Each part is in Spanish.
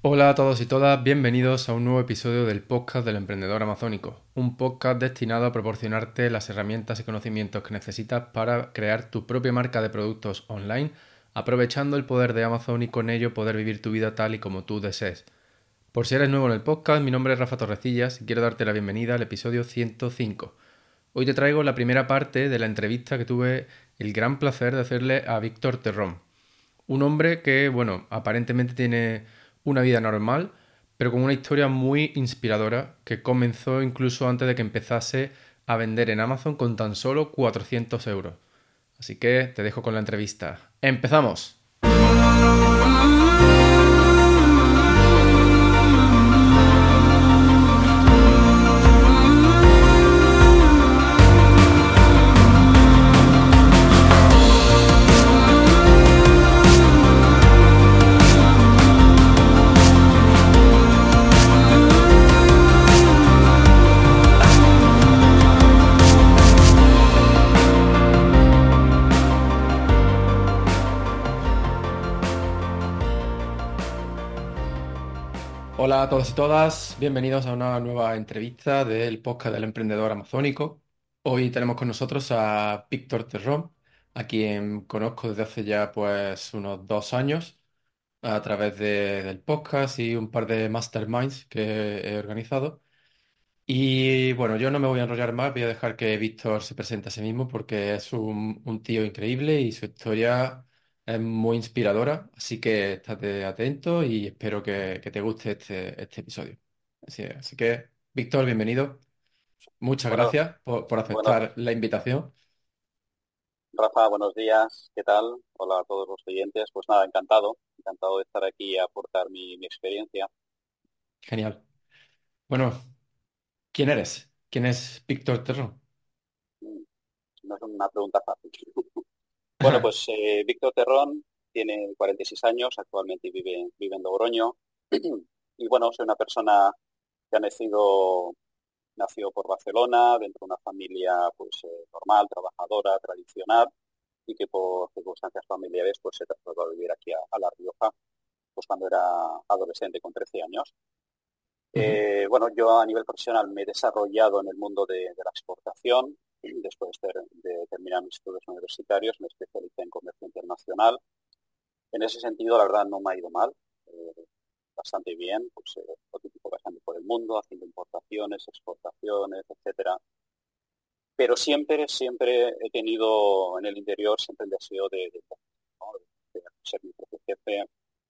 Hola a todos y todas, bienvenidos a un nuevo episodio del podcast del emprendedor amazónico, un podcast destinado a proporcionarte las herramientas y conocimientos que necesitas para crear tu propia marca de productos online, aprovechando el poder de Amazon y con ello poder vivir tu vida tal y como tú desees. Por si eres nuevo en el podcast, mi nombre es Rafa Torrecillas y quiero darte la bienvenida al episodio 105. Hoy te traigo la primera parte de la entrevista que tuve el gran placer de hacerle a Víctor Terrón, un hombre que, bueno, aparentemente tiene una vida normal, pero con una historia muy inspiradora que comenzó incluso antes de que empezase a vender en Amazon con tan solo 400 euros. Así que te dejo con la entrevista. ¡Empezamos! Hola a todos y todas, bienvenidos a una nueva entrevista del podcast del emprendedor amazónico. Hoy tenemos con nosotros a Víctor Terrón, a quien conozco desde hace ya pues unos dos años a través de- del podcast y un par de masterminds que he organizado. Y bueno, yo no me voy a enrollar más, voy a dejar que Víctor se presente a sí mismo porque es un tío increíble y su historia es muy inspiradora, así que estate atento y espero que, que te guste este, este episodio. Así, así que, Víctor, bienvenido. Muchas Bueno, gracias por, por bueno, aceptar la invitación. Rafa, buenos días, ¿qué tal? Hola a todos los oyentes. Pues nada, encantado, encantado de estar aquí y aportar mi, mi experiencia. Genial. Bueno, ¿quién eres? ¿Quién es Víctor Terrón? Mm, No es una pregunta fácil. Bueno, pues eh, Víctor Terrón tiene 46 años, actualmente vive, vive en Logroño. Y bueno, soy una persona que ha nacido, nació por Barcelona, dentro de una familia pues eh, normal, trabajadora, tradicional, y que por circunstancias familiares pues se trasladó a vivir aquí a, a La Rioja, pues cuando era adolescente con 13 años. Eh, bueno, yo a nivel profesional me he desarrollado en el mundo de, de la exportación. Después de, de terminar mis estudios universitarios, me especialicé en comercio internacional. En ese sentido, la verdad, no me ha ido mal, eh, bastante bien, pues eh, lo típico viajando por el mundo, haciendo importaciones, exportaciones, etcétera. Pero siempre, siempre he tenido en el interior siempre el deseo de, de ser mi propio jefe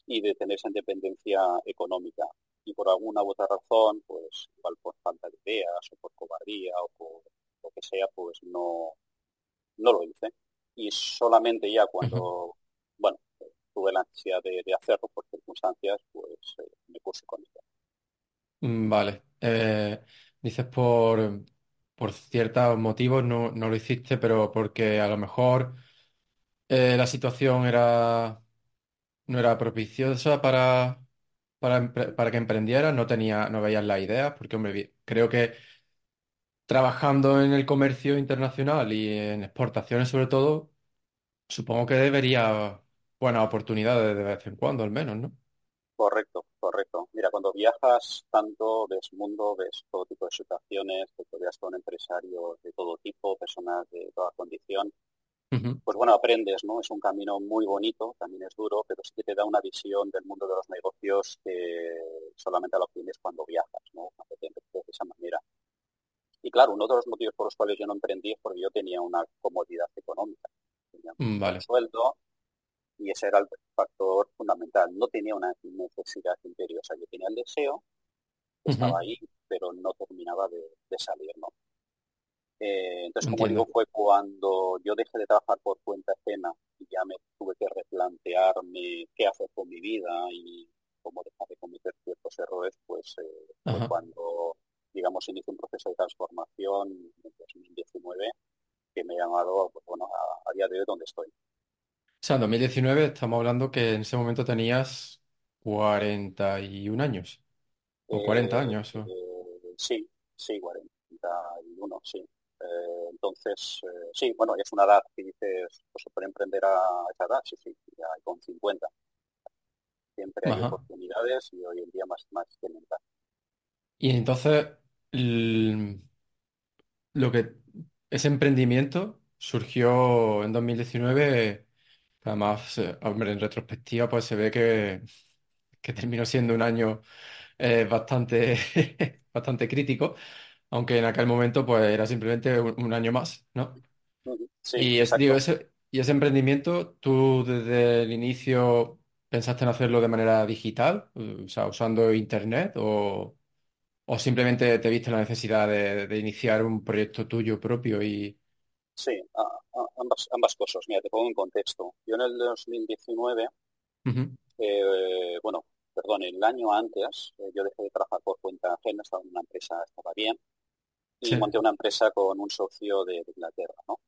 y de tener esa independencia económica y por alguna u otra razón, pues igual por falta de ideas o por cobardía o por lo que sea, pues no, no lo hice. Y solamente ya cuando, bueno, tuve la necesidad de, de hacerlo por circunstancias, pues eh, me puse con ello. Mm, Vale. Eh, dices por, por ciertos motivos no, no lo hiciste, pero porque a lo mejor eh, la situación era, no era propiciosa para, para, para que emprendieras, no tenía, no veías la idea, porque hombre, creo que trabajando en el comercio internacional y en exportaciones sobre todo, supongo que debería buenas oportunidades de vez en cuando al menos, ¿no? Correcto, correcto. Mira, cuando viajas tanto, ves mundo, ves todo tipo de situaciones, te rodeas con empresarios de todo tipo, personas de toda condición, pues bueno, aprendes, ¿no? Es un camino muy bonito, también es duro, pero sí que te da una visión del mundo de los negocios que solamente lo obtienes cuando viajas, ¿no? Cuando te de esa manera. Y claro, uno de los motivos por los cuales yo no emprendí es porque yo tenía una comodidad económica. Tenía Mm, un Vale. sueldo y ese era el factor fundamental. No tenía una necesidad imperiosa. Yo tenía el deseo, que estaba ahí, pero no terminaba de, de salir, ¿no? Eh, entonces, como digo, fue cuando yo dejé de trabajar por cuenta ajena y ya me tuve que replantearme qué hacer con mi vida y cómo dejar de cometer ciertos errores, pues eh, fue cuando, digamos, inicié un proceso de transformación en 2019 que me ha llamado, pues, bueno, a, a día de hoy donde estoy. O sea, en 2019 estamos hablando que en ese momento tenías 41 años o 40 Eh, años. o- eh, sí, sí, 41, sí. Eh, entonces, eh, sí, bueno, es una edad que dices, pues se puede emprender a esa edad, sí, sí, ya con 50. Siempre hay Ajá. oportunidades y hoy en día más, más que nunca. Y entonces, l- lo que ese emprendimiento surgió en 2019, además, eh, hombre, en retrospectiva, pues se ve que, que terminó siendo un año eh, bastante, bastante crítico, aunque en aquel momento pues era simplemente un, un año más, ¿no? Ujú. Sí, Y es, digo, exacto. ese, y ese emprendimiento, ¿tú desde el inicio pensaste en hacerlo de manera digital, o sea, usando internet, o, o simplemente te viste la necesidad de, de iniciar un proyecto tuyo propio y... Sí, a- a- ambas, ambas cosas. Mira, te pongo en contexto. Yo en el 2019, Ujú, eh, bueno, perdón, el año antes, eh, yo dejé de trabajar por cuenta ajena, estaba en una empresa, estaba bien, y Sí, monté una empresa con un socio de, de Inglaterra, ¿no?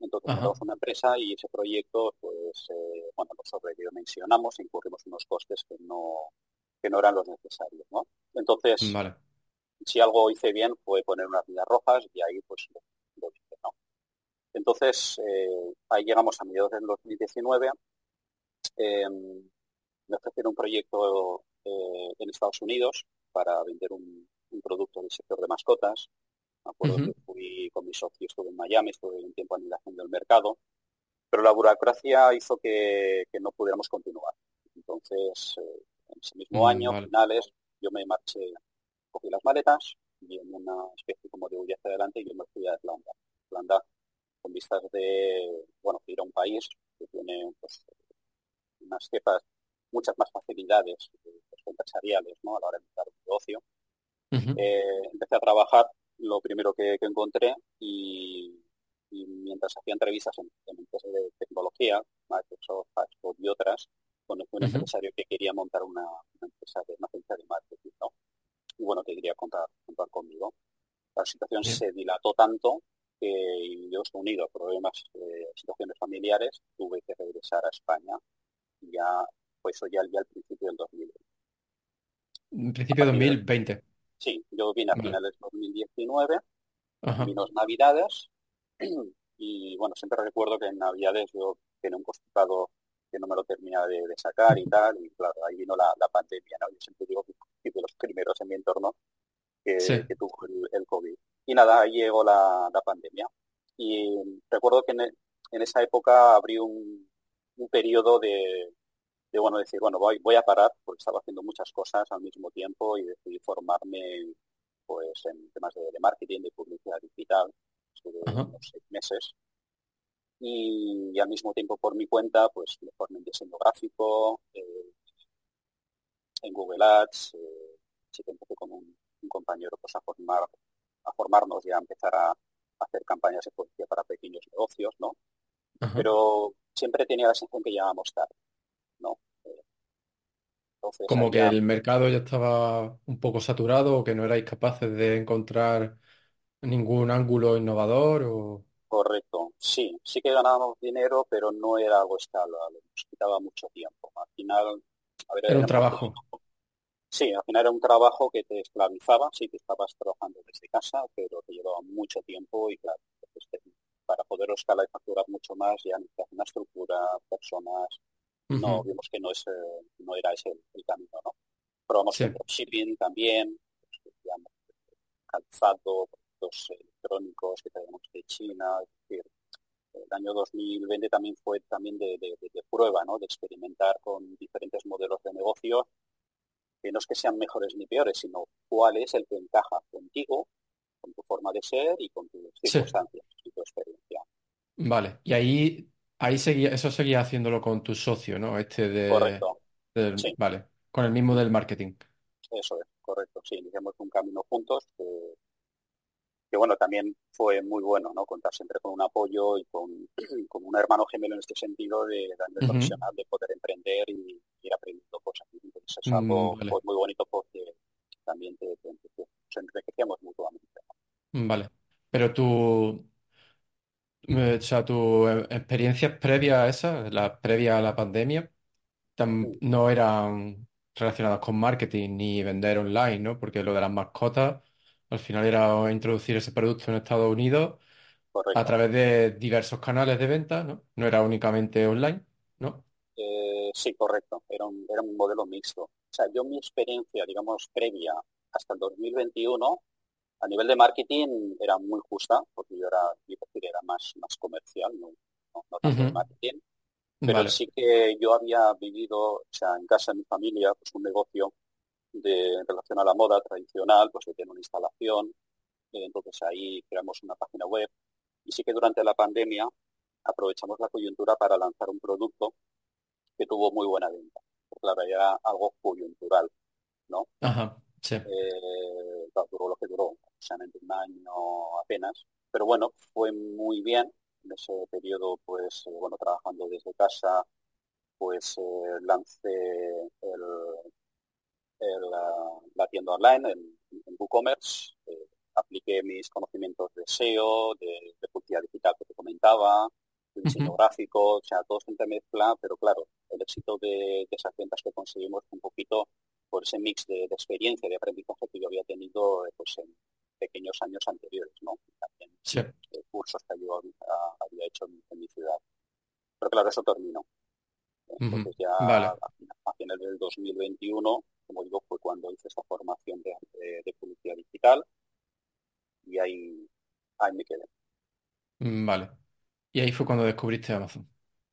Entonces montamos una empresa y ese proyecto, pues, eh, bueno, lo sobredimensionamos, incurrimos unos costes que no, que no eran los necesarios, ¿no? Entonces, vale. Si algo hice bien fue poner unas líneas rojas y ahí, pues, lo, lo hice, ¿no? Entonces, eh, ahí llegamos a mediados del 2019, eh, me ofrecieron un proyecto eh, en Estados Unidos para vender un, un producto del sector de mascotas, me acuerdo que fui con mi socio, estuve en Miami, estuve un tiempo analizando el mercado, pero la burocracia hizo que, que no pudiéramos continuar. Entonces, eh, en ese mismo mm, año, vale. finales, yo me marché, cogí las maletas y en una especie como de huella hacia adelante yo me fui a Irlanda. Irlanda con vistas de, bueno, ir a un país que tiene pues, unas cepas, muchas más facilidades eh, pues, empresariales ¿no? a la hora de montar un negocio eh, empecé a trabajar lo primero que, que encontré y, y, mientras hacía entrevistas en, en, empresas de tecnología, Microsoft, Facebook y otras, conocí un ujú, empresario que quería montar una, una empresa de una agencia de marketing, ¿no? Y bueno, que quería contar, contar conmigo. La situación bien. se dilató tanto que yo, unido a problemas, eh, situaciones familiares, tuve que regresar a España ya, pues eso ya, ya al principio del 2020. En principio de, 2020. sí, yo vine a Vale. finales de 2019 Ajá. vino Navidades y bueno, siempre recuerdo que en Navidades yo tenía un constipado que no me lo terminaba de, de, sacar y tal, y claro, ahí vino la, la pandemia, ¿no? Yo siempre digo que fui de los primeros en mi entorno que, Sí. que tuvo el, el, COVID. Y nada, ahí llegó la, la pandemia. Y recuerdo que en, en, esa época abrí un, un periodo de, de, bueno, decir, bueno, voy, voy a parar porque estaba haciendo muchas cosas al mismo tiempo y decidí formarme pues en temas de, de marketing, de publicidad digital, estuve unos seis meses y, y, al mismo tiempo por mi cuenta pues me formé en diseño gráfico, eh, en Google Ads, eh, sí que empecé con un, un, compañero pues a formar, a formarnos y a empezar a, a hacer campañas de publicidad para pequeños negocios, ¿no? Ajá. Pero siempre tenía la sensación que llegábamos tarde, ¿no? Entonces Como que el mercado ya estaba un poco saturado o que no erais capaces de encontrar ningún ángulo innovador o... Sí, sí que ganábamos dinero, pero no era algo escalable, nos quitaba mucho tiempo. Al final, a ver, Era un trabajo. Sí, al final era un trabajo que te esclavizaba, sí, que estabas trabajando desde casa, pero te llevaba mucho tiempo y claro, pues, para poder escalar y facturar mucho más ya necesitas una estructura, personas, no, vimos que no, es, eh, no era ese el, el, camino, ¿no? Probamos Sí. el dropshipping también, pues, digamos, calzado, productos electrónicos que traíamos de China, es decir, el año 2020 también fue también de, de, de, prueba, ¿no? De experimentar con diferentes modelos de negocio que no es que sean mejores ni peores, sino cuál es el que encaja contigo, con tu forma de ser y con tus Sí. circunstancias y tu experiencia. Vale. Y ahí, ahí seguía, eso seguía haciéndolo con tu socio, ¿no? Este de, Correcto, del- sí, vale. Con el mismo del marketing. eso es, correcto. Sí, iniciamos un camino juntos que, que, bueno, también fue muy bueno, ¿no? Contar siempre con un apoyo y con, con un hermano gemelo en este sentido de, de nivel profesional, de poder emprender y ir aprendiendo cosas. Entonces es Mm, algo Vale. pues, muy bonito porque también te, te, te- enriquecemos mutuamente. ¿no? Vale. Pero tu, eh, o sea, tus eh, experiencias previas a esa, las previas a la pandemia, Mm, no eran relacionadas con marketing ni vender online, ¿no? Porque lo de las mascotas, al final era introducir ese producto en Estados Unidos a Correcto. través de diversos canales de venta, ¿no? No era únicamente online, ¿no? Eh, sí, correcto. Era un, era un modelo mixto. O sea, yo mi experiencia, digamos, previa hasta el 2021, a nivel de marketing era muy justa, porque yo era, era más, más comercial, no, tanto de marketing. Pero sí que yo había vivido, o sea, en casa de mi familia, pues un negocio de, en relación a la moda tradicional, pues que tiene una instalación, eh, entonces ahí creamos una página web. Y sí que durante la pandemia aprovechamos la coyuntura para lanzar un producto que tuvo muy buena venta. Porque claro, era algo coyuntural, ¿no? Ajá, sí. Eh, duró lo que duró, aproximadamente un año apenas. Pero bueno, fue muy bien. En ese periodo, pues, eh, bueno, trabajando desde casa, pues eh, lancé el, la, tienda online en, WooCommerce, apliqué mis conocimientos de SEO, de, de publicidad digital que te comentaba, diseño gráfico, o sea, todo se entremezcla, pero claro, el éxito de, esas ventas que conseguimos un poquito por ese mix de, experiencia, de aprendizaje que yo había tenido eh, pues, en pequeños años anteriores, ¿no? También eh, cursos que yo había hecho en, mi ciudad. Pero claro, eso terminó. Entonces ya a, finales del 2021, como digo, fue cuando hice esa formación de, de publicidad digital y ahí, ahí me quedé. Mm, vale. Y ahí fue cuando descubriste Amazon.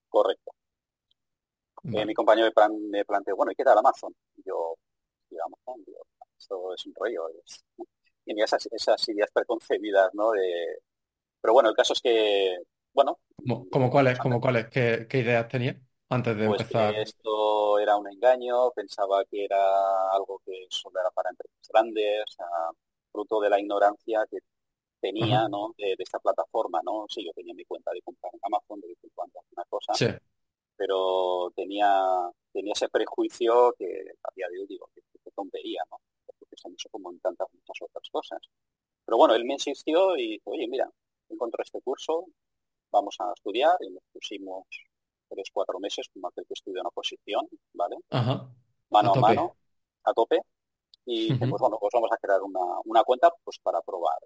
Correcto. Eh, mi compañero me, planteó, bueno, ¿y qué tal Amazon? Y yo, digamos, digo, esto es un rollo. Y esas, esas ideas preconcebidas, ¿no? De... Pero bueno, el caso es que, bueno. ¿Cómo, cuáles? ¿Cómo cuáles? ¿Qué, ideas tenías antes de pues empezar? Que esto era un engaño, pensaba que era algo que solo era para empresas grandes, fruto de la ignorancia que tenía, ¿no? De, esta plataforma, ¿no? Sí, yo tenía mi cuenta de comprar en Amazon, de vez en cuando una cosa, pero tenía, tenía ese prejuicio que a día de hoy digo, que, tontería, ¿no? Porque se hecho como en tantas muchas otras cosas. Pero bueno, él me insistió y dijo, oye, mira, encontré este curso, vamos a estudiar y nos pusimos tres, cuatro meses como aquel que estudia una posición, ¿vale? Mano a, mano, a tope. Y pues bueno, pues vamos a crear una, una cuenta pues para probar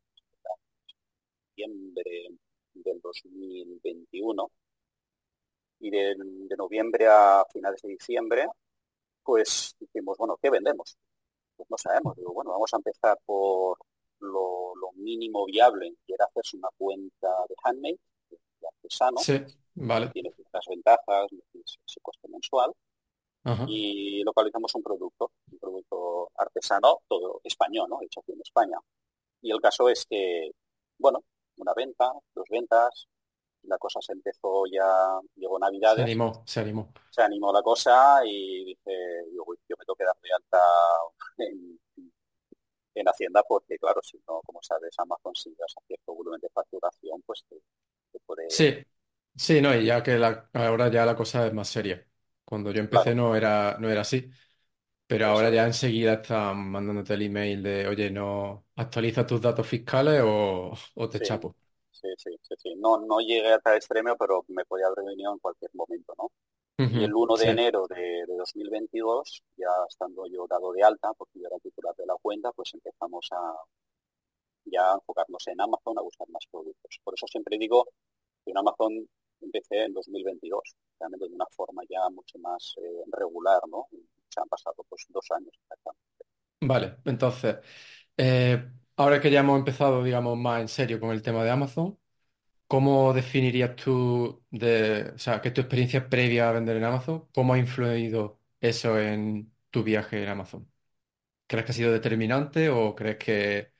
del 2021 y de, noviembre a finales de diciembre, pues dijimos, bueno, ¿qué vendemos? Pues no sabemos. Digo, bueno, vamos a empezar por lo, mínimo viable, que era hacerse una cuenta de handmade, de artesano. Sí, vale. Tiene ciertas ventajas. Y localizamos un producto, un producto artesano, todo español, ¿no? Hecho aquí en España. Y el caso es que, bueno, una venta, dos ventas, la cosa se empezó ya, llegó Navidades. Se animó, se animó. Se animó la cosa y dije, yo, yo me tengo que dar de alta en, Hacienda porque, claro, si no, como sabes, Amazon si das a cierto volumen de facturación, pues te, puede... Sí, sí, no, y ya que la, ahora ya la cosa es más seria. Cuando yo empecé no era, no era así. Pero ahora ya enseguida están mandándote el email de, oye, no actualiza tus datos fiscales o, te chapo. Sí, sí, sí, sí. No, no llegué a tal extremo, pero me podía haber venido en cualquier momento, ¿no? y el 1 de enero de, 2022, ya estando yo dado de alta, porque yo era titular de la cuenta, pues empezamos a ya enfocarnos en Amazon, a buscar más productos. Por eso siempre digo que en Amazon empecé en 2022, realmente de una forma ya mucho más eh, regular, ¿no? se han pasado pues dos años Vale, entonces, eh, ahora que ya hemos empezado, digamos, más en serio con el tema de Amazon, ¿cómo definirías tú, de, o sea, que tu experiencia previa a vender en Amazon, cómo ha influido eso en tu viaje en Amazon? ¿Crees que ha sido determinante o crees que,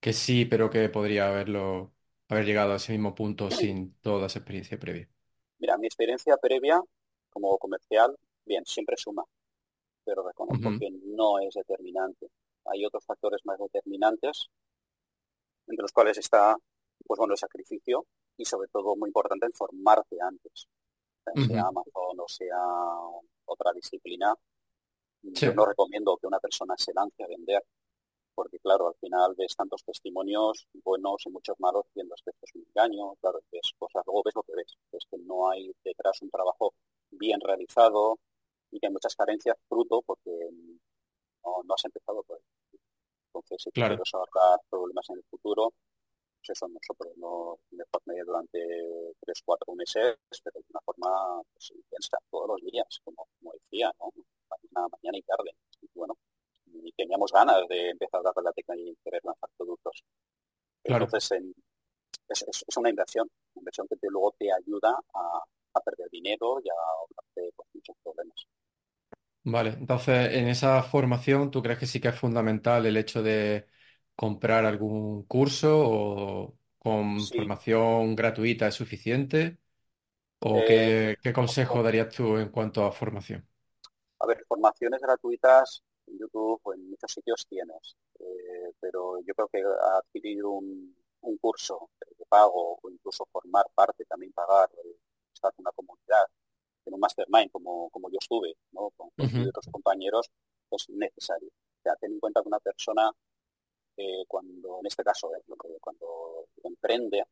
que sí, pero que podría haberlo, haber llegado a ese mismo punto sin toda esa experiencia previa? Mira, mi experiencia previa como comercial, bien, siempre suma pero reconozco que no es determinante. Hay otros factores más determinantes, entre los cuales está, pues bueno, el sacrificio y sobre todo muy importante el formarte antes, sea Amazon o sea otra disciplina. Yo no recomiendo que una persona se lance a vender, porque claro, al final ves tantos testimonios buenos y muchos malos viendo que esto es un engaño, claro, ves cosas, luego ves lo que ves, es que no hay detrás un trabajo bien realizado, y que hay muchas carencias fruto porque no, has empezado por ahí. Entonces, si claro. quieres ahorrar problemas en el futuro, pues eso nosotros no mejor medio durante tres, cuatro meses, pero de una forma pues, intensa todos los días, como, ganas de empezar a darle la tecnología y querer lanzar productos. Claro. Entonces, es, es, una inversión, una inversión que luego te ayuda a, perder dinero y a ahorrarte pues, muchos problemas. Vale, entonces en esa formación, ¿tú crees que sí que es fundamental el hecho de comprar algún curso o con formación gratuita es suficiente? ¿O eh, qué, consejo darías tú en cuanto a formación? A ver, formaciones gratuitas en YouTube o en muchos sitios tienes, eh, pero yo creo que adquirir un, un curso de pago o incluso formar parte, también pagar, eh, estar en una comunidad, en un mastermind como, como yo estuve, ¿no? con, otros compañeros, es necesario. O sea, ten en cuenta que una persona, eh, cuando, en este caso, eh, cuando emprende,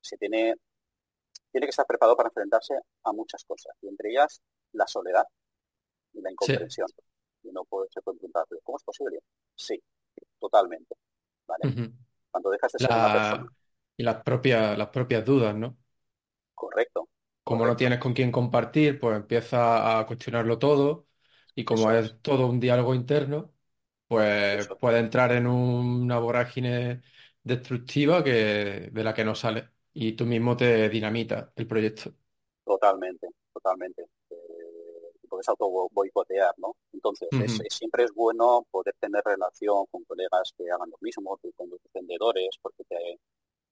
se tiene, tiene que estar preparado para enfrentarse a muchas cosas, y entre ellas la soledad y la incomprensión. No puede, se puede preguntar, ¿cómo es posible? Sí, totalmente. ¿vale? Cuando dejas de ser una persona. Y las propias, las propias dudas, ¿no? Correcto. Como no tienes con quién compartir, pues empieza a cuestionarlo todo y como es. todo un diálogo interno, pues puede entrar en una vorágine destructiva que, de la que no sale y tú mismo te dinamita el proyecto. Totalmente, totalmente puedes auto boicotear, ¿no? Entonces, siempre es bueno poder tener relación con colegas que hagan lo mismo, con los vendedores, porque te,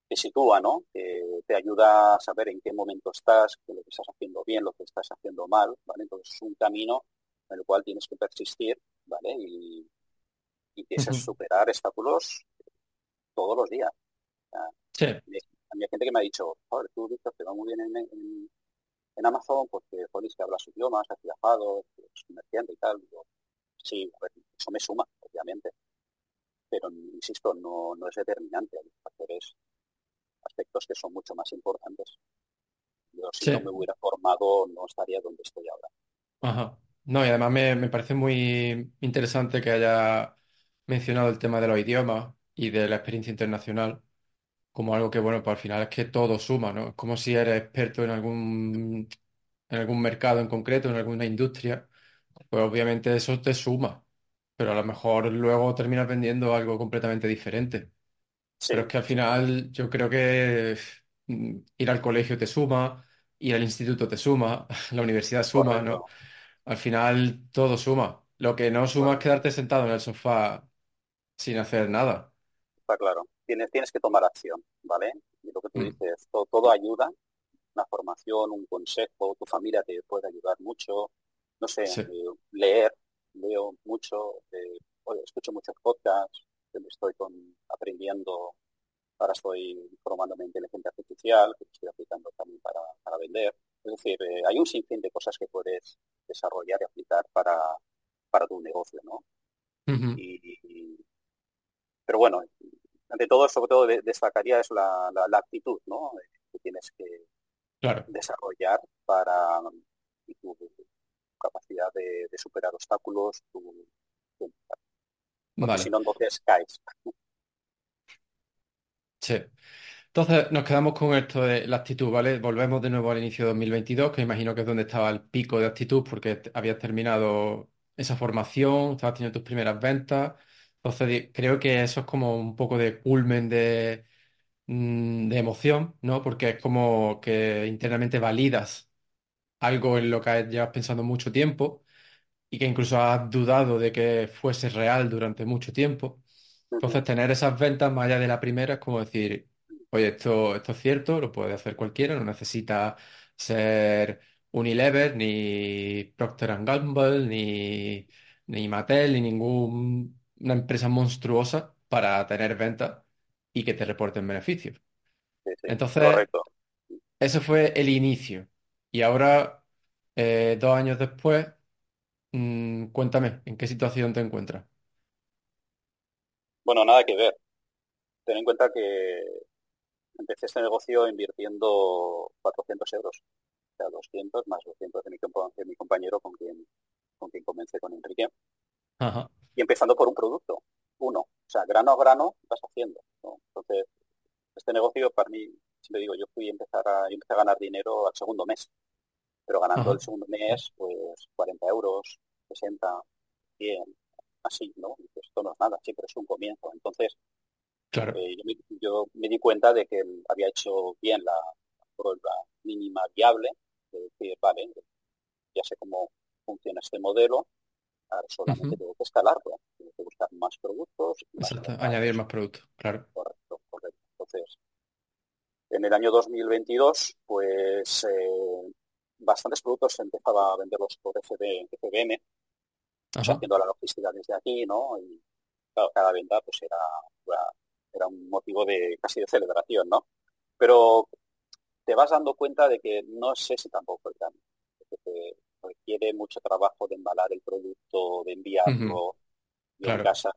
te sitúa, ¿no? te ayuda a saber en qué momento estás, que lo que estás haciendo bien, lo que estás haciendo mal, ¿vale? Entonces es un camino en el cual tienes que persistir, ¿vale? Y, y tienes que superar obstáculos todos los días. sí. A mí hay gente que me ha dicho, joder, tú, Víctor, te va muy bien en en Amazon, porque Polis que habla su idioma, has viajado, es comerciante y tal. sí, eso me suma, obviamente. Pero, insisto, no, no es determinante. Hay factores, aspectos que son mucho más importantes. Yo, si no me hubiera formado, no estaría donde estoy ahora. Ajá. No, y además me, me parece muy interesante que haya mencionado el tema de los idiomas y de la experiencia internacional como algo que, bueno, pues al final es que todo suma, ¿no? Es como si eres experto en algún, en algún mercado en concreto, en alguna industria, pues obviamente eso te suma, pero a lo mejor luego terminas vendiendo algo completamente diferente. Pero es que al final yo creo que mm, ir al colegio te suma, ir al instituto te suma, la universidad suma, ¿no? Al final todo suma. Lo que no suma es quedarte sentado en el sofá sin hacer nada. Está claro tienes, tienes que tomar acción, ¿vale? Y lo que tú mm. dices, todo, ayuda, una formación, un consejo, tu familia te puede ayudar mucho, no sé, eh, leer, leo mucho, eh, escucho muchos podcasts, estoy con, aprendiendo, ahora estoy formándome en inteligencia artificial, que estoy aplicando también para, vender. Es decir, eh, hay un sinfín de cosas que puedes desarrollar y aplicar para, para tu negocio, ¿no? pero bueno, ante todo, sobre todo, destacaría es la, actitud ¿no? que tienes que desarrollar para tu capacidad de, superar obstáculos, tu, si no, entonces caes. Sí. Entonces nos quedamos con esto de la actitud, ¿vale? Volvemos de nuevo al inicio de 2022, que imagino que es donde estaba el pico de actitud porque habías terminado esa formación, estabas teniendo tus primeras ventas entonces creo que eso es como un poco de culmen de, mm, de emoción, ¿no? Porque es como que internamente validas algo en lo que llevas pensando mucho tiempo y que incluso has dudado de que fuese real durante mucho tiempo. Entonces, tener esas ventas más allá de la primera es como decir, oye, esto, esto es cierto, lo puede hacer cualquiera, no necesita ser Unilever, ni Procter Gamble, ni, ni Mattel, ni ningún una empresa monstruosa para tener ventas y que te reporten beneficios. Entonces, eso fue el inicio. Y ahora, eh, dos años después, mm, cuéntame, ¿en qué situación te encuentras? Bueno, nada que ver. Ten en cuenta que empecé este negocio invirtiendo 400 euros. O sea, 200 más 200 de mi, de mi compañero con quien, con quien comencé con Enrique. Ajá y empezando por un producto, uno. O sea, grano a grano vas haciendo. Entonces, este negocio para mí, siempre digo, yo fui a empezar a, empecé a ganar dinero al segundo mes, pero ganando el segundo mes, pues 40 euros, 60, 100. así, ¿no? esto no es nada, sí, pero es un comienzo. Entonces, claro. Eh, yo, me, di cuenta de que había hecho bien la prueba mínima viable, de decir, vale, ya sé cómo funciona este modelo, ahora solamente tengo que escalarlo, tengo que buscar más productos. Exacto, añadir más productos, claro. Correcto, correcto. Entonces, en el año 2022, pues eh, bastantes productos se empezaba a venderlos por FB, FBM, haciendo la logística desde aquí, ¿no? Y cada venta pues era, era, un motivo de casi de celebración, ¿no? Pero te vas dando cuenta de que no sé si tampoco el cambio. Requiere mucho trabajo de embalar el producto, de enviarlo. Y en casa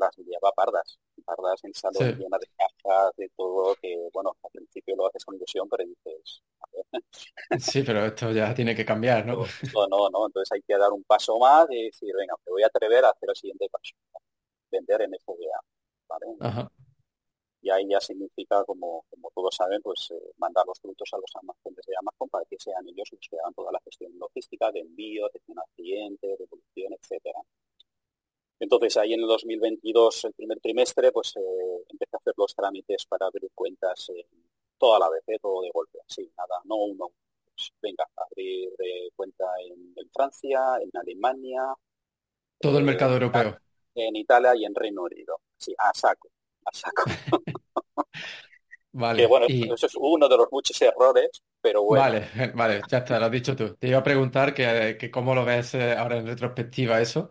las enviaba pardas, pardas en salón llenas de cajas, de todo, que bueno, al principio lo haces con ilusión, pero dices, Sí, pero esto ya tiene que cambiar, ¿no? No, no, no, entonces hay que dar un paso más y decir, venga, me voy a atrever a hacer el siguiente paso, vender en FBA, ¿vale? Y ahí ya significa, como, como todos saben, pues eh, mandar los productos a los almacenes de Amazon para que sean ellos los que hagan toda la gestión logística de envío, atención al cliente, devolución, etcétera. Entonces ahí en el 2022, el primer trimestre, pues eh, empecé a hacer los trámites para abrir cuentas toda la vez, ¿eh? todo de golpe, así, nada, no uno. Pues, venga, abrir cuenta en, Francia, en Alemania. Todo el eh, mercado europeo. En Italia y en Reino Unido. Sí, a saco, a saco. vale. bueno, eso es uno de los muchos errores, pero bueno. Vale, vale, ya está, lo has dicho tú. Te iba a preguntar que, que cómo lo ves ahora en retrospectiva eso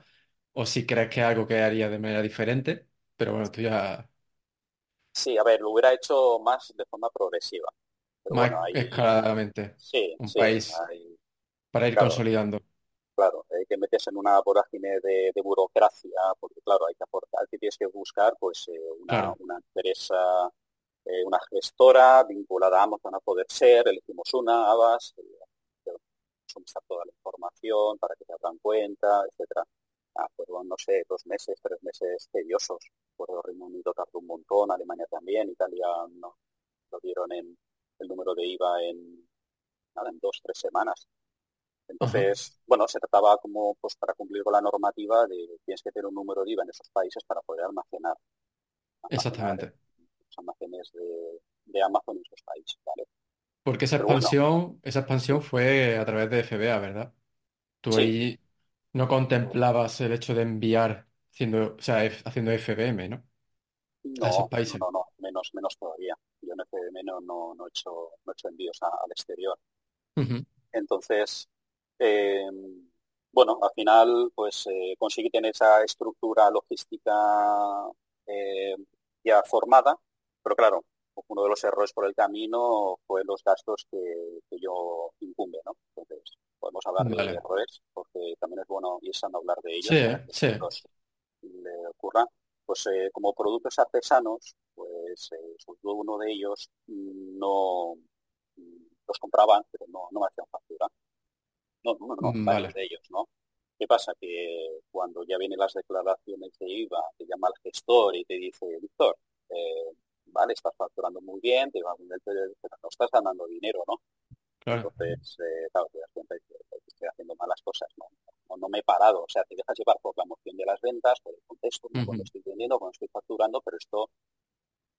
o si crees que es algo que haría de manera diferente, pero bueno, tú ya... Sí, a ver, lo hubiera hecho más de forma progresiva. más escaladamente. Sí, un país para ir consolidando. Claro, hay que meterse en una vorágine de, burocracia, porque claro, hay que aportar, que tienes que buscar pues eh, una, una, empresa, eh, una gestora vinculada a Amazon a poder ser, elegimos una, Abbas, eh, toda la información para que te abran cuenta, etcétera ah, fueron, no sé, dos meses, tres meses tediosos. Por el Reino Unido tardó un montón, Alemania también, Italia no, lo dieron en el número de IVA en, nada, en dos, tres semanas. Entonces, bueno, se trataba como, pues para cumplir con la normativa de tienes que tener un número de IVA en esos países para poder almacenar. Exactamente. De, Amazon en esos países, ¿vale? Porque esa expansión, esa expansión fue a través de FBA, ¿verdad? Tú ahí no contemplabas el hecho de enviar haciendo, o sea, haciendo FBM, ¿no? A esos países. No, no, menos, menos todavía. Yo en FBM no, no, he, hecho, no he hecho envíos al exterior. Entonces, eh, bueno, al final, pues eh, conseguí tener esa estructura logística eh, ya formada, pero claro, uno de los errores por el camino fue los gastos que, que yo incumbe, ¿no? Entonces, podemos hablar de errores, porque también es bueno y sano hablar de ellos. Sí, le ocurra. Pues eh, como productos artesanos, pues eh, uno de ellos no los compraban, pero no, no me hacían factura. No, no, no, mm, varios de ellos, ¿no? ¿Qué pasa? Que cuando ya vienen las declaraciones de IVA, te llama el gestor y te dice, Víctor, eh, vale, estás facturando muy bien, te va a pero no estás ganando dinero, ¿no? Entonces, eh, claro, te das cuenta que, estoy haciendo malas cosas, ¿no? ¿no? me he parado, o sea, te dejas llevar por la emoción de las ventas, por el contexto, cuando estoy vendiendo, cuando estoy facturando, pero esto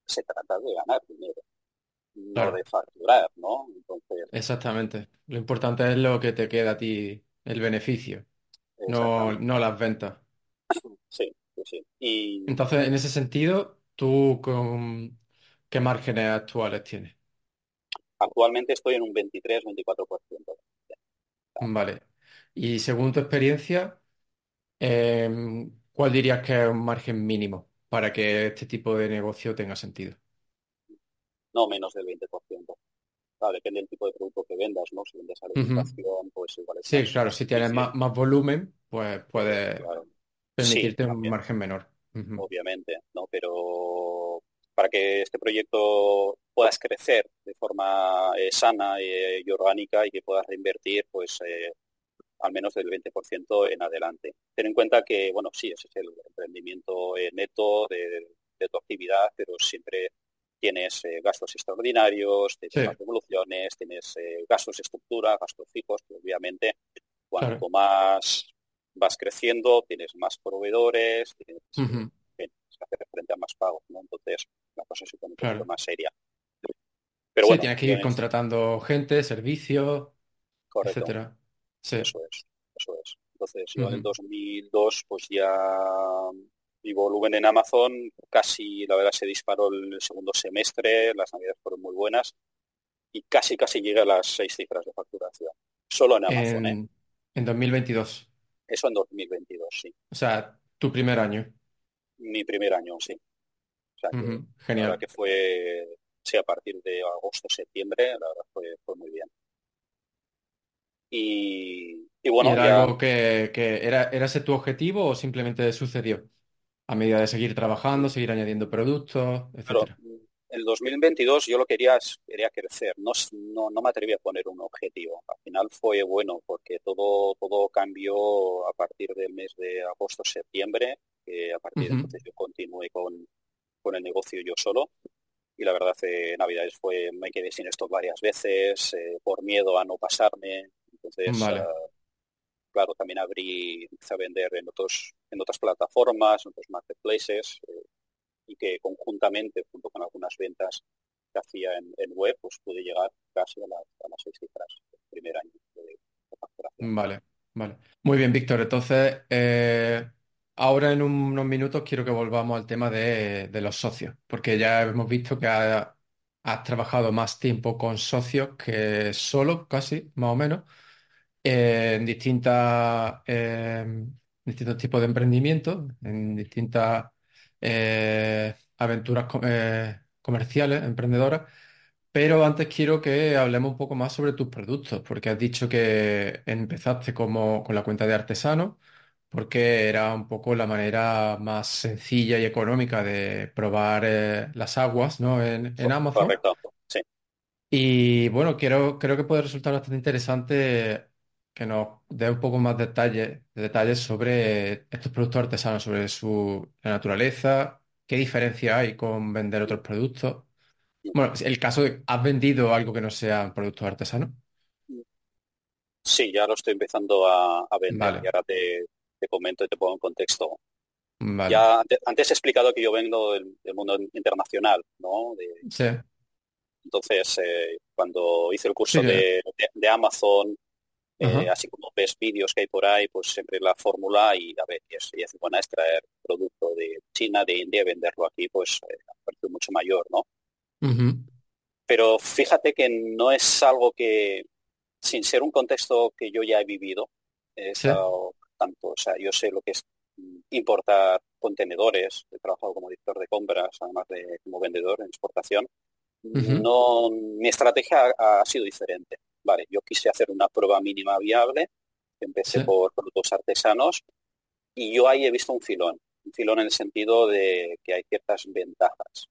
se trata de ganar dinero, no de facturar, ¿no? Entonces... Exactamente. Lo importante es lo que te queda a ti, el beneficio, no, no las ventas. Sí, sí. Y... Entonces, en ese sentido, ¿tú con qué márgenes actuales tienes? Actualmente estoy en un 23-24%. Vale. Y según tu experiencia, em, ¿cuál dirías que es un margen mínimo para que este tipo de negocio tenga sentido? No menos del 20%. depende del tipo de producto que vendas, ¿no? Si vendes alimentación, pues igual es Sí, claro, si tienes más, volumen, pues puedes permitirte un margen menor. obviamente, ¿no? Pero para que este proyecto puedas crecer de forma eh, sana eh, y orgánica y que puedas reinvertir pues eh, al menos del 20% en adelante. Ten en cuenta que, bueno, sí, ese es el emprendimiento neto de, tu actividad, pero siempre tienes gastos extraordinarios, tienes devoluciones, tienes gastos de estructura, gastos fijos, que obviamente cuanto más vas creciendo, tienes más proveedores, tienes, que hacer frente a más pagos, ¿no? Entonces la cosa se pone un poco más seria. Pero bueno, tienes que ir contratando gente, servicios, etcétera. Sí. Eso es, eso es. Entonces yo en el 2002 pues ya mi volumen en Amazon casi, la verdad, se disparó el segundo semestre, las navidades fueron muy buenas y casi, casi llegué a las seis cifras de facturación. Solo en Amazon, en, ¿eh? En 2022. Eso en 2022, sí. O sea, tu primer año. Mi primer año, sí. O sea, que, Genial. La que fue, sí, a partir de agosto, septiembre, la verdad fue, fue muy bien. Y, bueno, era algo que, era, ¿era ese tu objetivo o simplemente sucedió? A medida de seguir trabajando, seguir añadiendo productos, etcétera. el 2022 yo lo quería, quería crecer, no, no, me atreví a poner un objetivo. Al final fue bueno porque todo, todo cambió a partir del mes de agosto-septiembre, que a partir de entonces yo continué con, con el negocio yo solo y la verdad en Navidades fue me quedé sin esto varias veces eh, por miedo a no pasarme entonces, ah, claro, también abrí, empecé a vender en otros, en otras plataformas, en otros marketplaces, eh, y que conjuntamente, junto con algunas ventas que hacía en, web, pues pude llegar casi a, las seis cifras del primer año de, facturación. Vale, vale. Muy bien, Víctor. Entonces, eh, ahora en unos minutos quiero que volvamos al tema de, los socios, porque ya hemos visto que has trabajado más tiempo con socios que solo, casi, más o menos en distintas, em, distintos tipos de emprendimientos, en distintas eh, aventuras eh, comerciales, emprendedoras. Pero antes quiero que hablemos un poco más sobre tus productos, porque has dicho que empezaste como con la cuenta de artesano, porque era un poco la manera más sencilla y económica de probar eh, las aguas, ¿no? en, en Amazon. Correcto, sí. Y bueno, quiero, creo que puede resultar bastante interesante que nos dé un poco más de detalles sobre estos productos artesanos, sobre su naturaleza, qué diferencia hay con vender otros productos. Bueno, el caso de, ¿has vendido algo que no sea productos artesanos? Sí, ya lo estoy empezando a, vender y ahora te, comento y te pongo en contexto. Ya antes, he explicado que yo vengo del, mundo internacional, ¿no? sí. Entonces, eh, cuando hice el curso de, Amazon, eh, así como ves vídeos que hay por ahí, pues siempre la fórmula y a ver, y es, es buena extraer producto de China, de India, venderlo aquí, pues eh, a precio mucho mayor, ¿no? Pero fíjate que no es algo que, sin ser un contexto que yo ya he vivido, he tanto, o sea, yo sé lo que es importar contenedores, he trabajado como director de compras, además de como vendedor en exportación, no, mi estrategia ha sido diferente. Vale, yo quise hacer una prueba mínima viable, empecé por productos artesanos y yo ahí he visto un filón, un filón en el sentido de que hay ciertas ventajas.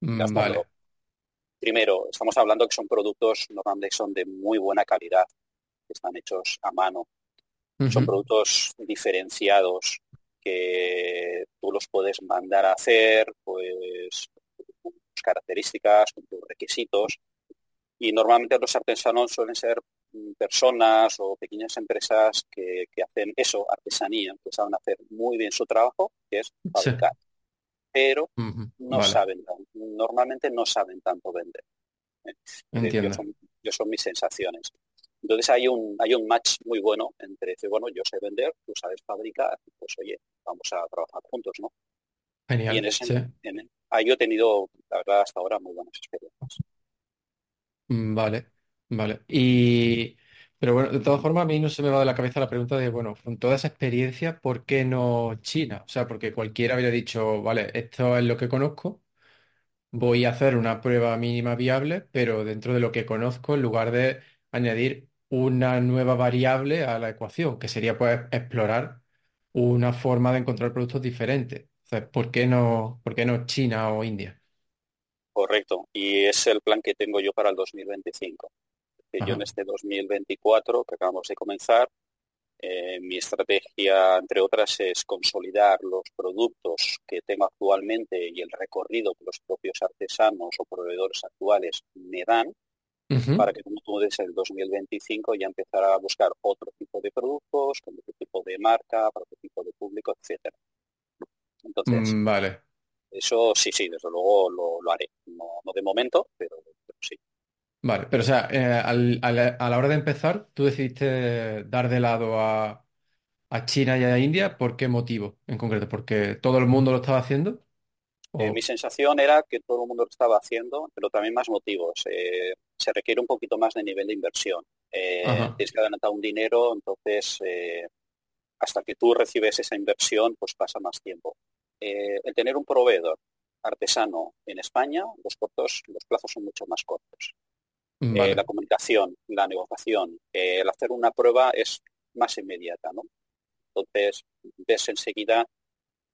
Mm, vale. Primero, estamos hablando que son productos normalmente son de muy buena calidad, que están hechos a mano. Son productos diferenciados que tú los puedes mandar a hacer, pues con sus características, con tus requisitos, y normalmente los artesanos suelen ser mm, personas o pequeñas empresas que, hacen eso, artesanía, que saben hacer muy bien su trabajo, que es fabricar. Pero no saben, normalmente no saben tanto vender. ¿eh? Entiendo. Yo son, mis sensaciones. Entonces hay un, hay un match muy bueno entre, bueno, yo sé vender, tú sabes fabricar, pues oye, vamos a trabajar juntos, ¿no? Genial. Y en ese, ahí yo he tenido, la verdad, hasta ahora muy buenas experiencias. Mm, vale, vale. Y, pero bueno, de todas formas, a mí no se me va de la cabeza la pregunta de, bueno, con toda esa experiencia, ¿por qué no China? O sea, porque cualquiera habría dicho, vale, esto es lo que conozco, voy a hacer una prueba mínima viable, pero dentro de lo que conozco, en lugar de añadir una nueva variable a la ecuación, que sería pues explorar una forma de encontrar productos diferentes. O ¿por qué no, por qué no China o India? Correcto, y es el plan que tengo yo para el 2025. Que yo en este 2024, que acabamos de comenzar, eh, mi estrategia, entre otras, es consolidar los productos que tengo actualmente y el recorrido que los propios artesanos o proveedores actuales me dan para que como tú desde el 2025 ya empezar a buscar otro tipo de productos, con otro tipo de marca, para otro tipo de público, etcétera. Entonces, mm, vale. Eso sí, sí, desde luego lo, haré. No, de momento, pero, sí. Vale, pero o sea, eh, a la hora de empezar, tú decidiste dar de lado a, China y a India, ¿por qué motivo en concreto? ¿Porque todo el mundo lo estaba haciendo? Eh, mi sensación era que todo el mundo lo estaba haciendo, pero también más motivos. Eh, se requiere un poquito más de nivel de inversión. tienes que adelantar un dinero, entonces hasta que tú recibes esa inversión, pues pasa más tiempo. Eh, el tener un proveedor artesano en España, los cortos, los plazos son mucho más cortos. Eh, la comunicación, la negociación, eh, el hacer una prueba es más inmediata, ¿no? Entonces, ves enseguida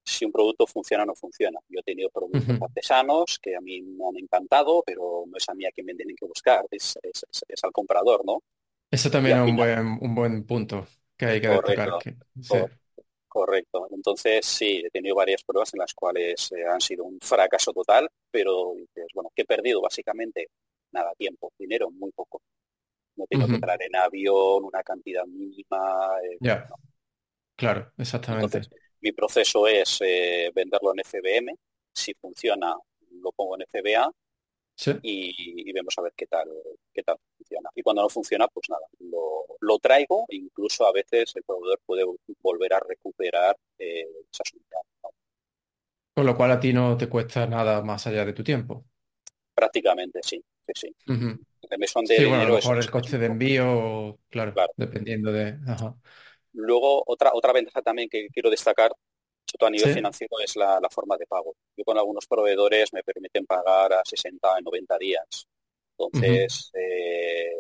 si un producto funciona o no funciona. Yo he tenido productos artesanos que a mí me han encantado, pero no es a mí a quien me tienen que buscar, es, al comprador, ¿no? Eso también es un buen, un buen punto que hay que destacar. Correcto. Entonces, sí, he tenido varias pruebas en las cuales eh, han sido un fracaso total, pero bueno, ¿qué he perdido? Básicamente, nada, tiempo, dinero, muy poco. No tengo que entrar en avión, una cantidad mínima. Eh, ya, claro, exactamente. Mi proceso es eh, venderlo en FBM. Si funciona, lo pongo en FBA y, vemos a ver qué tal, qué tal funciona. Y cuando no funciona, pues nada, lo, traigo, incluso a veces el proveedor puede volver a recuperar eh, esa Con lo cual a ti no te cuesta nada más allá de tu tiempo. Prácticamente, sí, sí, sí. sí, bueno, a lo mejor el coste de envío, claro, dependiendo de... Luego, otra, otra ventaja también que quiero destacar a nivel financiero es la, forma de pago. Yo con algunos proveedores me permiten pagar a 60, 90 días. Entonces, eh,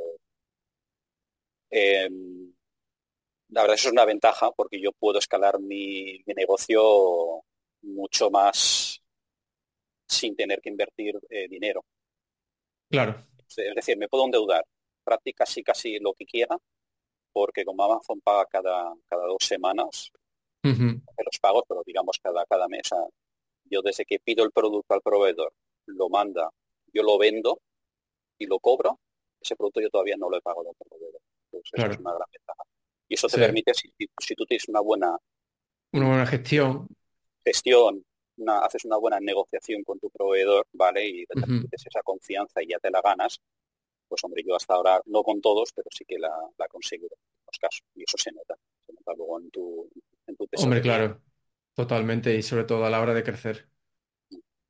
em, la verdad eso es una ventaja porque yo puedo escalar mi, negocio mucho más sin tener que invertir eh, dinero. Claro. Es decir, me puedo endeudar prácticamente casi casi lo que quiera porque como Amazon paga cada, cada dos semanas, los pagos, pero digamos cada, cada mes. Yo desde que pido el producto al proveedor, lo manda, yo lo vendo y lo cobro, ese producto yo todavía no lo he pagado al proveedor. es una gran ventaja. Y eso te permite, si, si, tú tienes una buena... Una buena gestión. Gestión, haces una buena negociación con tu proveedor, ¿vale? Y te esa confianza y ya te la ganas, pues hombre, yo hasta ahora, no con todos, pero sí que la, la consigo en los casos. Y eso se nota, se nota luego en tu, Hombre, claro, totalmente, y sobre todo a la hora de crecer.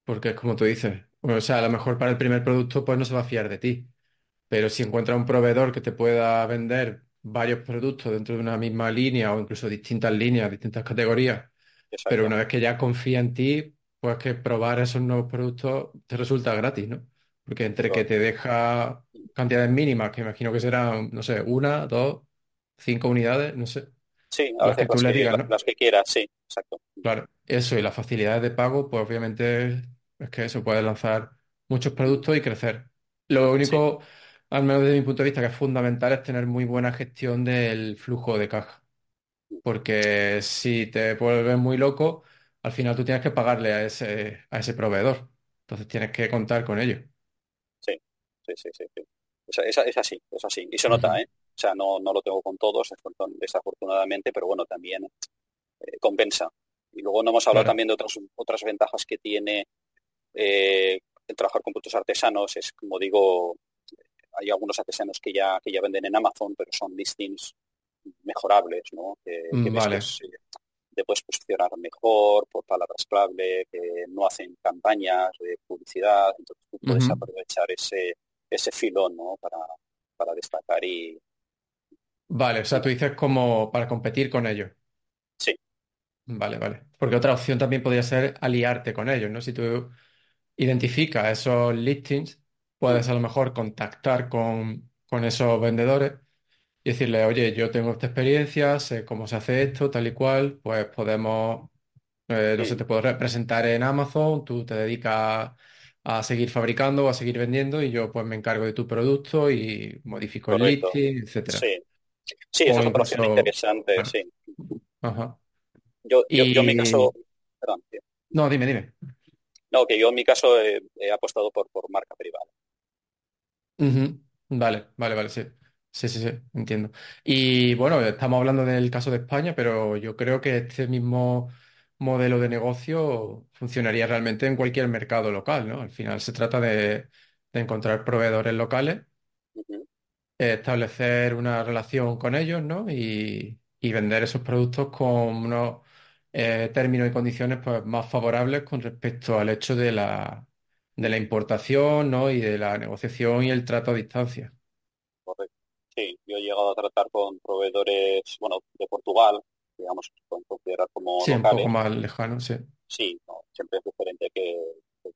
Porque es como tú dices, o sea, a lo mejor para el primer producto pues no se va a fiar de ti, pero si encuentra un proveedor que te pueda vender varios productos dentro de una misma línea o incluso distintas líneas, distintas categorías, pero una vez que ya confía en ti, pues que probar esos nuevos productos te resulta gratis, ¿no? Porque entre que te deja cantidades mínimas, que imagino que serán, no sé, una, dos, cinco unidades, no sé. Sí, a veces las, que, quieras, sí, exacto. Claro, eso y las facilidades de pago, pues obviamente es que eso puede lanzar muchos productos y crecer. Lo único, al menos desde mi punto de vista, que es fundamental es tener muy buena gestión del flujo de caja. Porque si te vuelves muy loco, al final tú tienes que pagarle a ese, a ese proveedor. Entonces tienes que contar con ello. Sí, sí, sí, sí. Es, así, es así. Y se nota, ¿eh? O sea, no, no lo tengo con todos, desafortunadamente, pero bueno, también eh, compensa. Y luego no hemos hablado también de otras, otras ventajas que tiene eh, el trabajar con productos artesanos. Es, como digo, hay algunos artesanos que ya, que ya venden en Amazon, pero son listings mejorables, ¿no? Que, mm, vale. te puedes posicionar mejor por palabras clave, que no hacen campañas de publicidad, entonces tú puedes aprovechar ese, ese filón ¿no? para, para destacar y, Vale, o sea, tú dices como para competir con ellos. Sí. Vale, vale. Porque otra opción también podría ser aliarte con ellos, ¿no? Si tú identificas esos listings, puedes a lo mejor contactar con, esos vendedores y decirle, oye, yo tengo esta experiencia, sé cómo se hace esto, tal y cual, pues podemos, eh, no sé, te puedo representar en Amazon, tú te dedicas a seguir fabricando o a seguir vendiendo y yo pues me encargo de tu producto y modifico el listing, etcétera. Sí. Sí, es una opción interesante, sí. Ajá. Yo, yo, en mi caso, perdón. No, dime, dime. No, que yo en mi caso he, apostado por, por marca privada. Vale, vale, vale, sí. Sí, sí, sí, entiendo. Y bueno, estamos hablando del caso de España, pero yo creo que este mismo modelo de negocio funcionaría realmente en cualquier mercado local, ¿no? Al final se trata de, de encontrar proveedores locales, establecer una relación con ellos, ¿no? Y, y vender esos productos con unos eh, términos y condiciones pues, más favorables con respecto al hecho de la, de la importación, ¿no? Y de la negociación y el trato a distancia. correcto. Sí, yo he llegado a tratar con proveedores, bueno, de Portugal, digamos, se pueden considerar como Sí, un poco locales. más lejano, sí. Sí, no, siempre es diferente que, que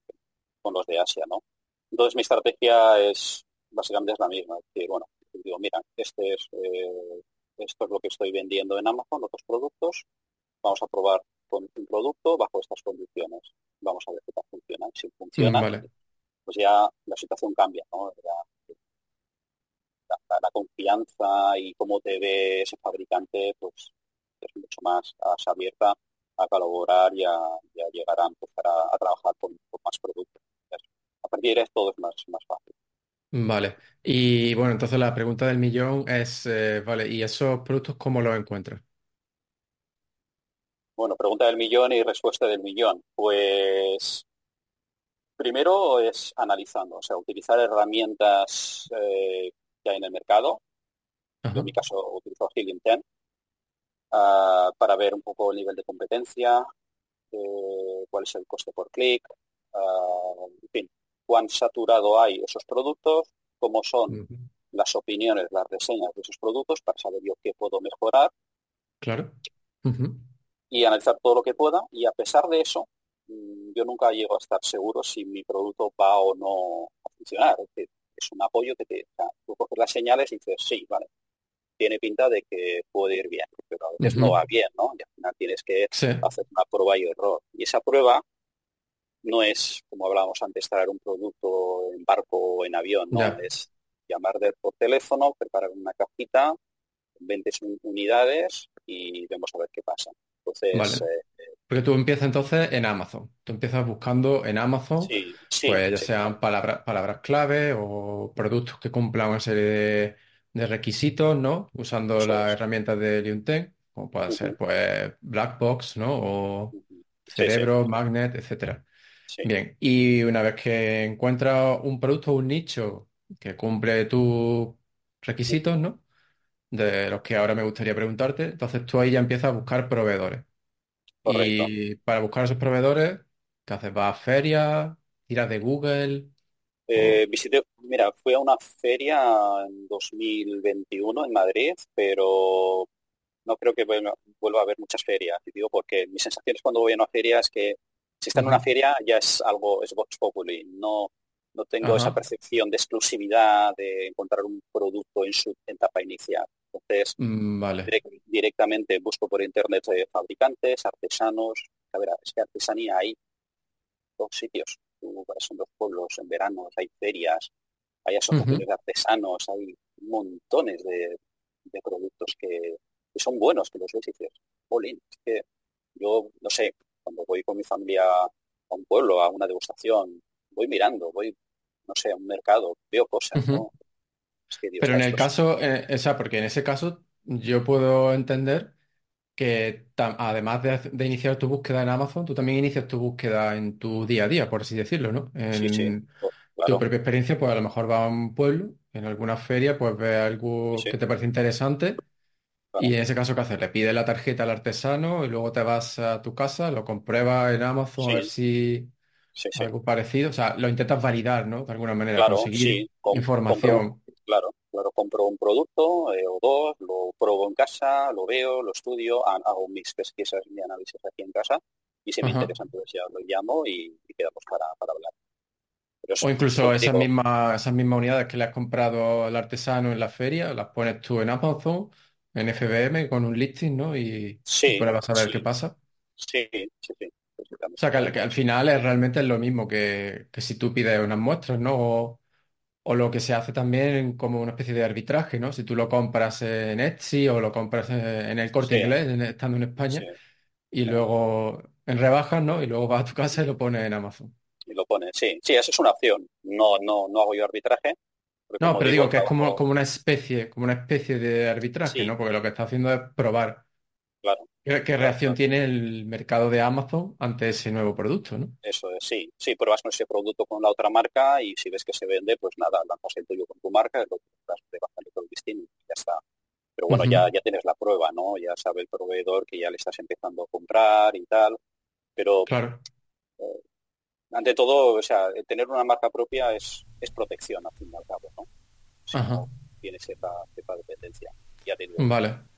con los de Asia, ¿no? Entonces mi estrategia es, básicamente es la misma. Es decir, bueno, digo, mira, este es, eh, esto es lo que estoy vendiendo en Amazon, otros productos. Vamos a probar con un producto bajo estas condiciones. Vamos a ver qué tal funciona. Si Mm, funciona, Vale. pues ya la situación cambia, ¿no? Ya la, la- confianza y cómo te ve ese fabricante, pues más, abierta a colaborar y a, y a llegar a empezar a, a trabajar con, con más productos. A partir de todo es más, más fácil. Vale. Y bueno, entonces la pregunta del millón es, eh, vale, ¿y esos productos cómo los encuentras? Bueno, pregunta del millón y respuesta del millón. Pues primero es analizando, o sea, utilizar herramientas eh, que hay en el mercado. Yo en mi caso utilizo Helium 10 ah, para ver un poco el nivel de competencia, eh, cuál es el coste por clic, ah, en fin, cuán saturado hay esos productos, cómo son las opiniones, las reseñas de esos productos para saber yo qué puedo mejorar Claro. Y analizar todo lo que pueda. Y a pesar de eso, mm, yo nunca llego a estar seguro si mi producto va o no a funcionar. Es decir, es un apoyo que te, sea, tú coges las señales y dices, sí, vale, tiene pinta de que puede ir bien, pero a veces no va bien, ¿no? Y al final tienes que Sí, hacer una prueba y error. Y esa prueba no es, como hablábamos antes, traer un producto en barco o en avión, no, es llamar de- por teléfono, preparar una cajita, 20 un- unidades y vemos a ver qué pasa. Entonces, Vale. eh, Porque tú empiezas entonces en Amazon. Tú empiezas buscando en Amazon, sí, sí, pues ya sí, sean palabras, palabras clave o productos que cumplan una serie de, de requisitos, ¿no? Usando las herramientas de Leonten, como pueden ser, pues, Blackbox, ¿no? O ujú. Sí, sí, Cerebro, Magnet, etcétera. Bien, y una vez que encuentras un producto o un nicho que cumple tus requisitos, ¿no? De los que ahora me gustaría preguntarte, entonces tú ahí ya empiezas a buscar proveedores. correcto. Y para buscar esos proveedores, ¿qué haces? ¿Vas a ferias? ¿Tiras de Google? Eh, visité, mira, fui a una feria en 2021 en Madrid, pero no creo que vuelva, vuelva a haber muchas ferias. Y digo porque mis sensaciones cuando voy a una feria es que si está en una feria ya es algo, es Vox Populi. No, no tengo esa percepción de exclusividad, de encontrar un producto en su etapa inicial. Entonces, Mm, Vale. direct- directamente busco por internet de fabricantes, artesanos. A ver, es que artesanía hay dos sitios. Tú vas en los pueblos en verano, hay ferias, hay asociaciones de artesanos, hay montones de, de productos que, que son buenos, que los ves y dices, "Jolín, es que yo, no sé, cuando voy con mi familia a un pueblo, a una degustación, voy mirando, voy, no sé, a un mercado, veo cosas. ¿no? Es que digo, Pero "Ostras, en el esto es... caso, eh, o sea, porque en ese caso yo puedo entender que además de, de iniciar tu búsqueda en Amazon, tú también inicias tu búsqueda en tu día a día, por así decirlo, ¿no? Sí, sí, En oh, tu propia experiencia, pues a lo mejor vas a un pueblo, en alguna feria, pues ves sí, algo sí, que te parece interesante y en ese caso, ¿qué haces? Le pides la tarjeta al artesano y luego te vas a tu casa, lo compruebas en Amazon a ver sí, si sí, sí. algo parecido, o sea, lo intentas validar, ¿no? De alguna manera, Claro, conseguir sí, información. claro, claro, compro un producto eh, o dos, lo pruebo en casa, lo veo, lo estudio, ha- hago mis pesquisas y análisis aquí en casa y si me interesa entonces ya lo llamo y, y quedamos para, para hablar. Pero O incluso esas digo, mismas, esas mismas unidades que le has comprado al artesano en la feria, las pones tú en Amazon, en FBM, con un listing, ¿no? Y, y sí, pruebas a ver qué sí, pasa. sí, sí, sí, O sea, que al, que al final es realmente lo mismo que, que si tú pides unas muestras, ¿no? O, o lo que se hace también como una especie de arbitraje, ¿no? Si tú lo compras en Etsy o lo compras en, en el Corte Sí, Inglés, estando en sí, España, y luego en rebajas, ¿no? Y luego vas a tu casa y lo pones en Amazon. Y lo pone, sí, sí, esa es una opción. No, no, no hago yo arbitraje, no, pero digo, que es como, como, una especie, como una especie de arbitraje, ¿no? Porque lo que está haciendo es probar qué, reacción tiene el mercado de Amazon ante ese nuevo producto, ¿no? Eso es, sí. Sí, pruebas con ese producto con la otra marca y si ves que se vende, pues nada, lanzas el tuyo con tu marca, lo das de bastante distinto y ya está. Pero bueno, ya, ya tienes la prueba, ¿no? Ya sabe el proveedor que ya le estás empezando a comprar y tal. Pero claro. Eh, ante todo, o sea, tener una marca propia es, es protección al fin y al cabo, ¿no? Si no tiene cierta, dependencia. Vale.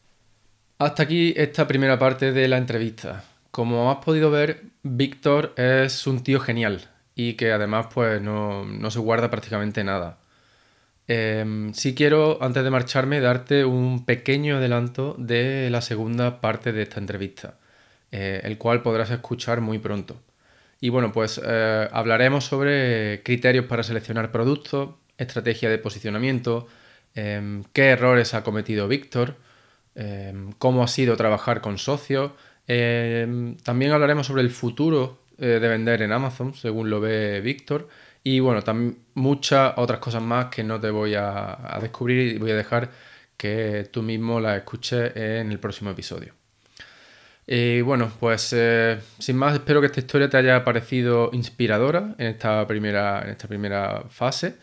Hasta aquí esta primera parte de la entrevista. Como has podido ver, Víctor es un tío genial y que además pues no, no se guarda prácticamente nada. Eh, sí quiero, antes de marcharme, darte un pequeño adelanto de la segunda parte de esta entrevista, eh, el cual podrás escuchar muy pronto. Y bueno, pues eh, hablaremos sobre criterios para seleccionar productos, estrategia de posicionamiento, em, qué errores ha cometido Víctor, em, cómo ha sido trabajar con socios. Em, también hablaremos sobre el futuro eh, de vender en Amazon, según lo ve Víctor. Y bueno, también muchas otras cosas más que no te voy a, descubrir y voy a dejar que tú mismo las escuches en el próximo episodio. Y bueno, pues eh, sin más, espero que esta historia te haya parecido inspiradora en esta primera, en esta primera fase.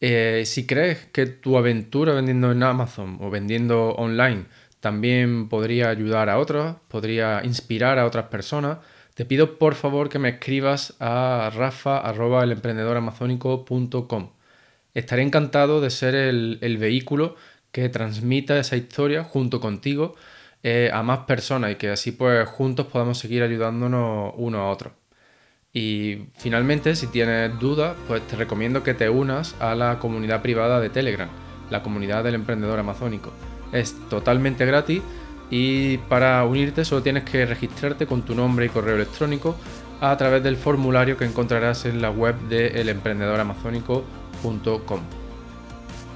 Eh, si crees que tu aventura vendiendo en Amazon o vendiendo online también podría ayudar a otros, podría inspirar a otras personas, te pido por favor que me escribas a rafa.elemprendedoramazónico.com. Estaré encantado de ser el, vehículo que transmita esa historia junto contigo eh, a más personas y que así pues juntos podamos seguir ayudándonos uno a otro. Y finalmente, si tienes dudas, pues te recomiendo que te unas a la comunidad privada de Telegram, la comunidad del emprendedor amazónico. Es totalmente gratis y para unirte solo tienes que registrarte con tu nombre y correo electrónico a través del formulario que encontrarás en la web de elemprendedoramazónico.com.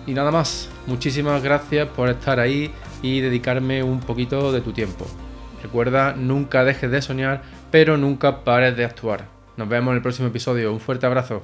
Y nada más, muchísimas gracias por estar ahí y dedicarme un poquito de tu tiempo. Recuerda, nunca dejes de soñar, pero nunca pares de actuar. Nos vemos en el próximo episodio. Un fuerte abrazo.